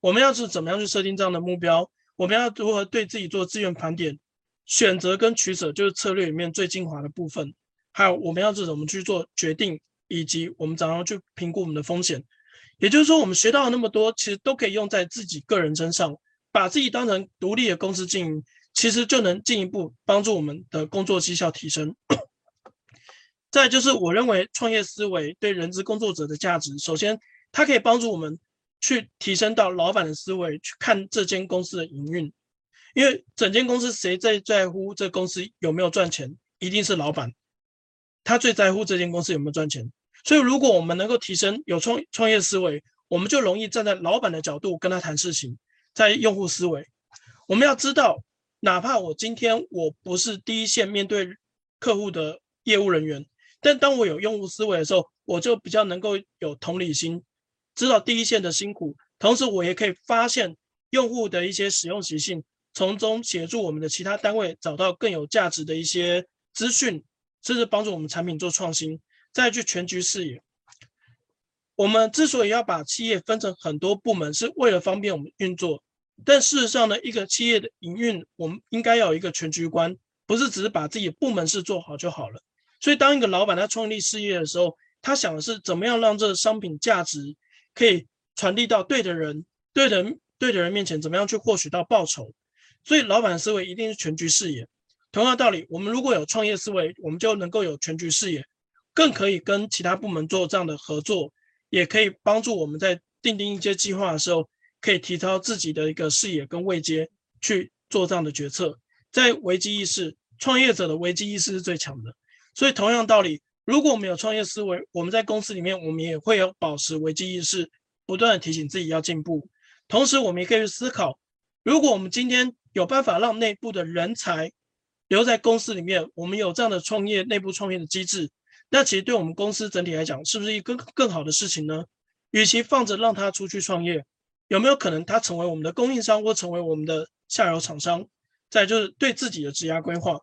我们要是怎么样去设定这样的目标？我们要如何对自己做资源盘点，选择跟取舍就是策略里面最精华的部分。还有我们要怎么去做决定，以及我们怎样去评估我们的风险。也就是说，我们学到了那么多，其实都可以用在自己个人身上，把自己当成独立的公司经营，其实就能进一步帮助我们的工作绩效提升。再就是，我认为创业思维对人资工作者的价值，首先它可以帮助我们。去提升到老板的思维，去看这间公司的营运，因为整间公司谁最在乎这公司有没有赚钱，一定是老板，他最在乎这间公司有没有赚钱。所以，如果我们能够提升有创创业思维，我们就容易站在老板的角度跟他谈事情。在用户思维，我们要知道，哪怕我今天我不是第一线面对客户的业务人员，但当我有用户思维的时候，我就比较能够有同理心。知道第一线的辛苦，同时我也可以发现用户的一些使用习性，从中协助我们的其他单位找到更有价值的一些资讯，甚至帮助我们产品做创新。再去全局视野，我们之所以要把企业分成很多部门，是为了方便我们运作。但事实上呢，一个企业的营运，我们应该要有一个全局观，不是只是把自己部门事做好就好了。所以，当一个老板他创立事业的时候，他想的是怎么样让这个商品价值。可以传递到对的人、对的人、对的人面前，怎么样去获取到报酬？所以，老板思维一定是全局视野。同样道理，我们如果有创业思维，我们就能够有全局视野，更可以跟其他部门做这样的合作，也可以帮助我们在订定一些计划的时候，可以提高自己的一个视野跟位阶去做这样的决策。在危机意识，创业者的危机意识是最强的。所以，同样道理。如果我们有创业思维，我们在公司里面，我们也会有保持危机意识，不断的提醒自己要进步。同时，我们也可以去思考，如果我们今天有办法让内部的人才留在公司里面，我们有这样的创业内部创业的机制，那其实对我们公司整体来讲，是不是一个更好的事情呢？与其放着让他出去创业，有没有可能他成为我们的供应商，或成为我们的下游厂商？再就是对自己的职业规划，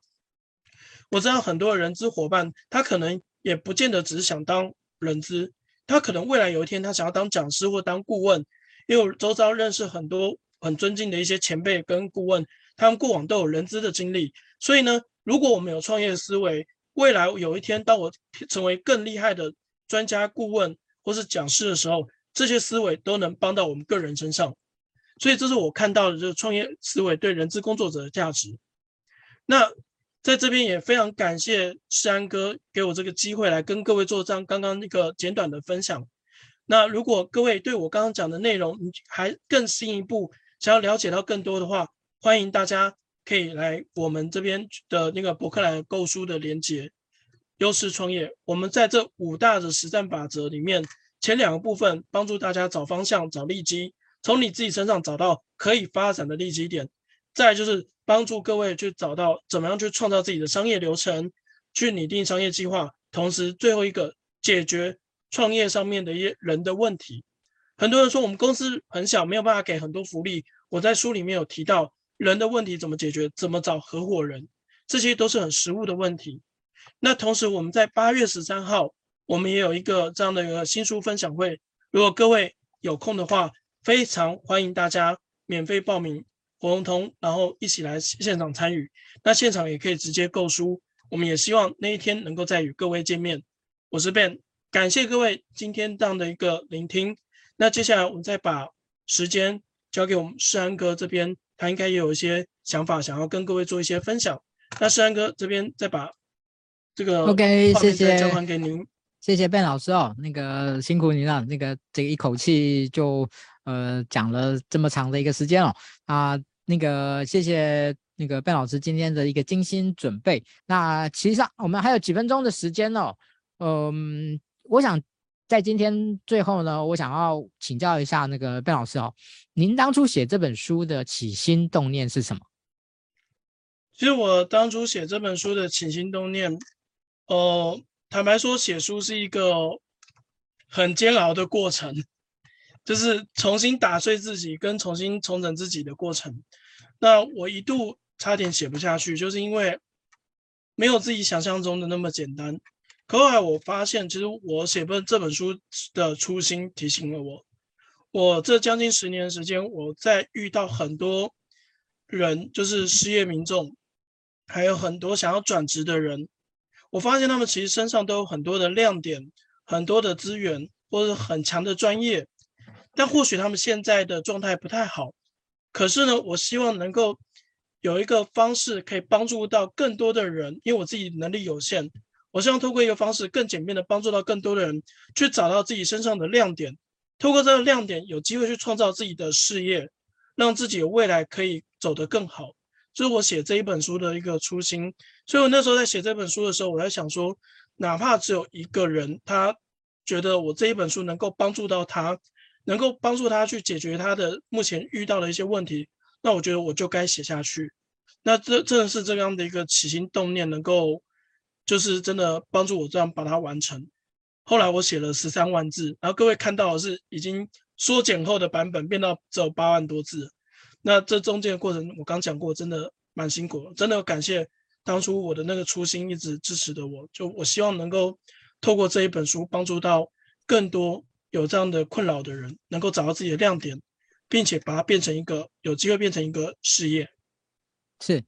我知道很多的人资伙伴，他可能。也不见得只是想当人资，他可能未来有一天他想要当讲师或当顾问，因为我周遭认识很多很尊敬的一些前辈跟顾问，他们过往都有人资的经历，所以呢，如果我们有创业思维，未来有一天当我成为更厉害的专家顾问或是讲师的时候，这些思维都能帮到我们个人身上，所以这是我看到的这个创业思维对人资工作者的价值。那。在这边也非常感谢世安哥给我这个机会来跟各位做这样刚刚那个简短的分享。那如果各位对我刚刚讲的内容，你还更进一步想要了解到更多的话，欢迎大家可以来我们这边的那个博客来购书的连接。优势创业，我们在这五大的实战法则里面，前两个部分帮助大家找方向、找利基，从你自己身上找到可以发展的利基点。再就是。帮助各位去找到怎么样去创造自己的商业流程，去拟定商业计划，同时最后一个解决创业上面的一些人的问题。很多人说我们公司很小，没有办法给很多福利。我在书里面有提到人的问题怎么解决，怎么找合伙人，这些都是很实务的问题。那同时我们在八月十三号，我们也有一个这样的一个新书分享会，如果各位有空的话，非常欢迎大家免费报名。活动通，然后一起来现场参与。那现场也可以直接购书。我们也希望那一天能够再与各位见面。我是 Ben，感谢各位今天这样的一个聆听。那接下来我们再把时间交给我们世安哥这边，他应该也有一些想法想要跟各位做一些分享。那世安哥这边再把这个 OK，谢谢交还给您。谢谢 Ben 老师哦，那个辛苦您了，那个这个一口气就呃讲了这么长的一个时间哦啊。那个谢谢那个 Ben 老师今天的一个精心准备。那其实上我们还有几分钟的时间哦，嗯，我想在今天最后呢，我想要请教一下那个卞老师哦，您当初写这本书的起心动念是什么？其实我当初写这本书的起心动念，呃，坦白说，写书是一个很煎熬的过程，就是重新打碎自己跟重新重整自己的过程。那我一度差点写不下去，就是因为没有自己想象中的那么简单。后来我发现，其实我写本这本书的初心提醒了我，我这将近十年的时间，我在遇到很多人，就是失业民众。还有很多想要转职的人，我发现他们其实身上都有很多的亮点，很多的资源，或者很强的专业，但或许他们现在的状态不太好。可是呢，我希望能够有一个方式可以帮助到更多的人，因为我自己能力有限，我希望透过一个方式更简便的帮助到更多的人，去找到自己身上的亮点，透过这个亮点有机会去创造自己的事业，让自己的未来可以走得更好。这是我写这一本书的一个初心，所以我那时候在写这本书的时候，我在想说，哪怕只有一个人，他觉得我这一本书能够帮助到他，能够帮助他去解决他的目前遇到的一些问题，那我觉得我就该写下去。那这正是这样的一个起心动念，能够就是真的帮助我这样把它完成。后来我写了十三万字，然后各位看到的是已经缩减后的版本，变到只有八万多字。那这中间的过程，我刚讲过，真的蛮辛苦，真的感谢当初我的那个初心一直支持的我，就我希望能够透过这一本书，帮助到更多有这样的困扰的人，能够找到自己的亮点，并且把它变成一个有机会变成一个事业。是，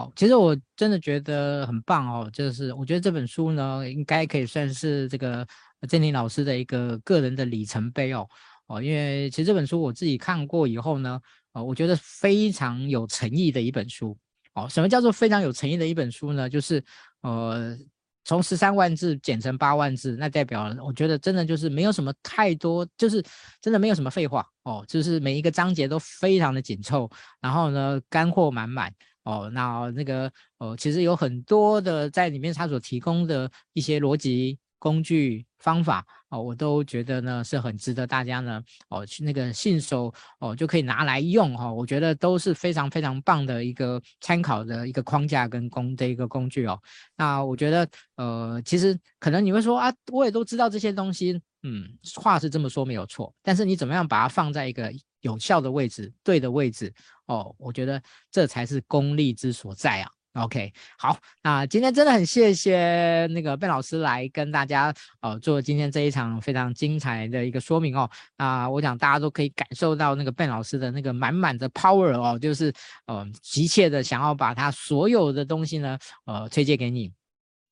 好，其实我真的觉得很棒哦，就是我觉得这本书呢，应该可以算是这个郑林老师的一个个人的里程碑哦，哦，因为其实这本书我自己看过以后呢。哦，我觉得非常有诚意的一本书。哦，什么叫做非常有诚意的一本书呢？就是呃，从十三万字减成八万字，那代表我觉得真的就是没有什么太多，就是真的没有什么废话。哦，就是每一个章节都非常的紧凑，然后呢，干货满满。哦，那那个呃，其实有很多的在里面他所提供的一些逻辑工具方法。哦，我都觉得呢是很值得大家呢哦去那个信手哦就可以拿来用哈、哦，我觉得都是非常非常棒的一个参考的一个框架跟工的一个工具哦。那我觉得呃其实可能你会说啊，我也都知道这些东西，嗯，话是这么说没有错，但是你怎么样把它放在一个有效的位置、对的位置哦，我觉得这才是功力之所在啊。OK，好，那今天真的很谢谢那个贝老师来跟大家呃做今天这一场非常精彩的一个说明哦。啊、我想大家都可以感受到那个贝老师的那个满满的 power 哦，就是呃急切的想要把他所有的东西呢呃推荐给你，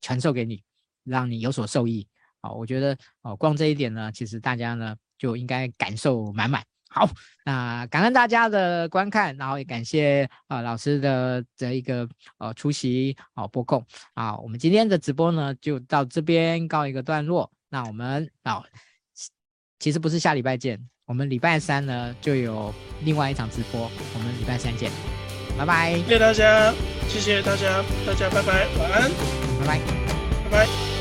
传授给你，让你有所受益。啊、我觉得哦、光这一点呢，其实大家呢就应该感受满满。好，那感恩大家的观看，然后也感谢啊、呃、老师的这一个呃出席啊播控啊，我们今天的直播呢就到这边告一个段落。那我们啊，其实不是下礼拜见，我们礼拜三呢就有另外一场直播，我们礼拜三见，拜拜。谢谢大家，谢谢大家，大家拜拜，晚安，拜拜，拜拜。